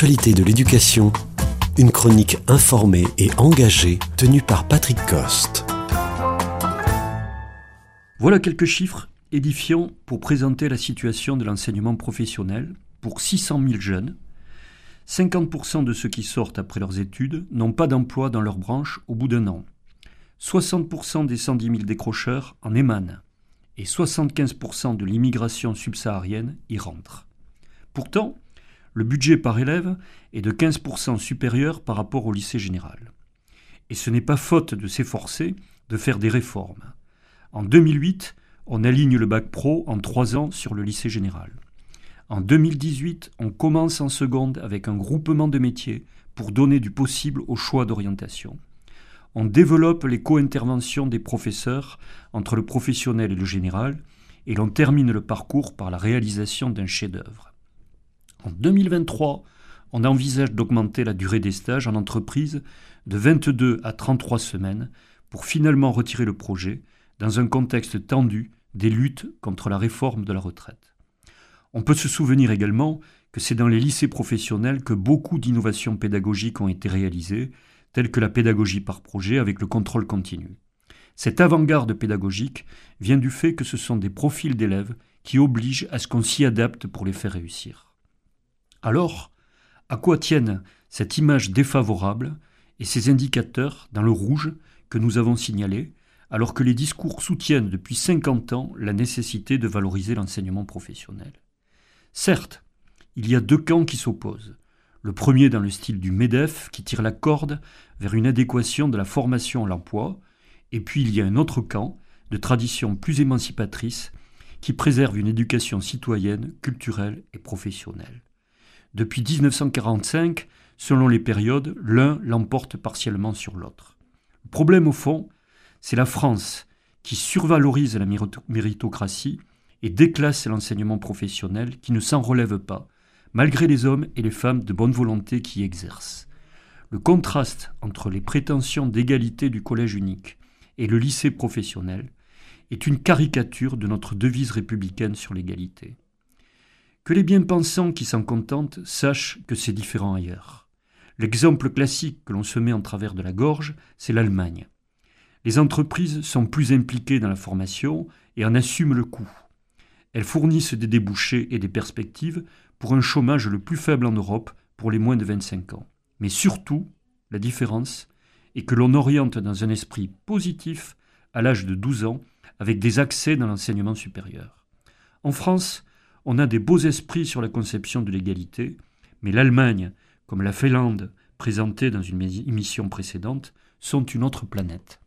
L'actualité de l'éducation, une chronique informée et engagée tenue par Patrick Coste. Voilà quelques chiffres édifiants pour présenter la situation de l'enseignement professionnel pour 600 000 jeunes. 50% de ceux qui sortent après leurs études n'ont pas d'emploi dans leur branche au bout d'un an. 60% des 110 000 décrocheurs en émanent et 75% de l'immigration subsaharienne y rentre. Pourtant, le budget par élève est de 15% supérieur par rapport au lycée général. Et ce n'est pas faute de s'efforcer de faire des réformes. En 2008, on aligne le bac pro en trois ans sur le lycée général. En 2018, on commence en seconde avec un groupement de métiers pour donner du possible au choix d'orientation. On développe les co-interventions des professeurs entre le professionnel et le général, et l'on termine le parcours par la réalisation d'un chef-d'œuvre. En 2023, on envisage d'augmenter la durée des stages en entreprise de 22 à 33 semaines pour finalement retirer le projet dans un contexte tendu des luttes contre la réforme de la retraite. On peut se souvenir également que c'est dans les lycées professionnels que beaucoup d'innovations pédagogiques ont été réalisées, telles que la pédagogie par projet avec le contrôle continu. Cette avant-garde pédagogique vient du fait que ce sont des profils d'élèves qui obligent à ce qu'on s'y adapte pour les faire réussir. Alors, à quoi tiennent cette image défavorable et ces indicateurs dans le rouge que nous avons signalés, alors que les discours soutiennent depuis 50 ans la nécessité de valoriser l'enseignement professionnel? Certes, il y a deux camps qui s'opposent. Le premier dans le style du MEDEF qui tire la corde vers une adéquation de la formation à l'emploi, et puis il y a un autre camp de tradition plus émancipatrice qui préserve une éducation citoyenne, culturelle et professionnelle. Depuis 1945, selon les périodes, l'un l'emporte partiellement sur l'autre. Le problème au fond, c'est la France qui survalorise la méritocratie et déclasse l'enseignement professionnel qui ne s'en relève pas, malgré les hommes et les femmes de bonne volonté qui y exercent. Le contraste entre les prétentions d'égalité du collège unique et le lycée professionnel est une caricature de notre devise républicaine sur l'égalité. Que les bien-pensants qui s'en contentent sachent que c'est différent ailleurs. L'exemple classique que l'on se met en travers de la gorge, c'est l'Allemagne. Les entreprises sont plus impliquées dans la formation et en assument le coût. Elles fournissent des débouchés et des perspectives pour un chômage le plus faible en Europe pour les moins de 25 ans. Mais surtout, la différence est que l'on oriente dans un esprit positif à l'âge de 12 ans avec des accès dans l'enseignement supérieur. En France, on a des beaux esprits sur la conception de l'égalité, mais l'Allemagne, comme la Finlande présentée dans une émission précédente, sont une autre planète.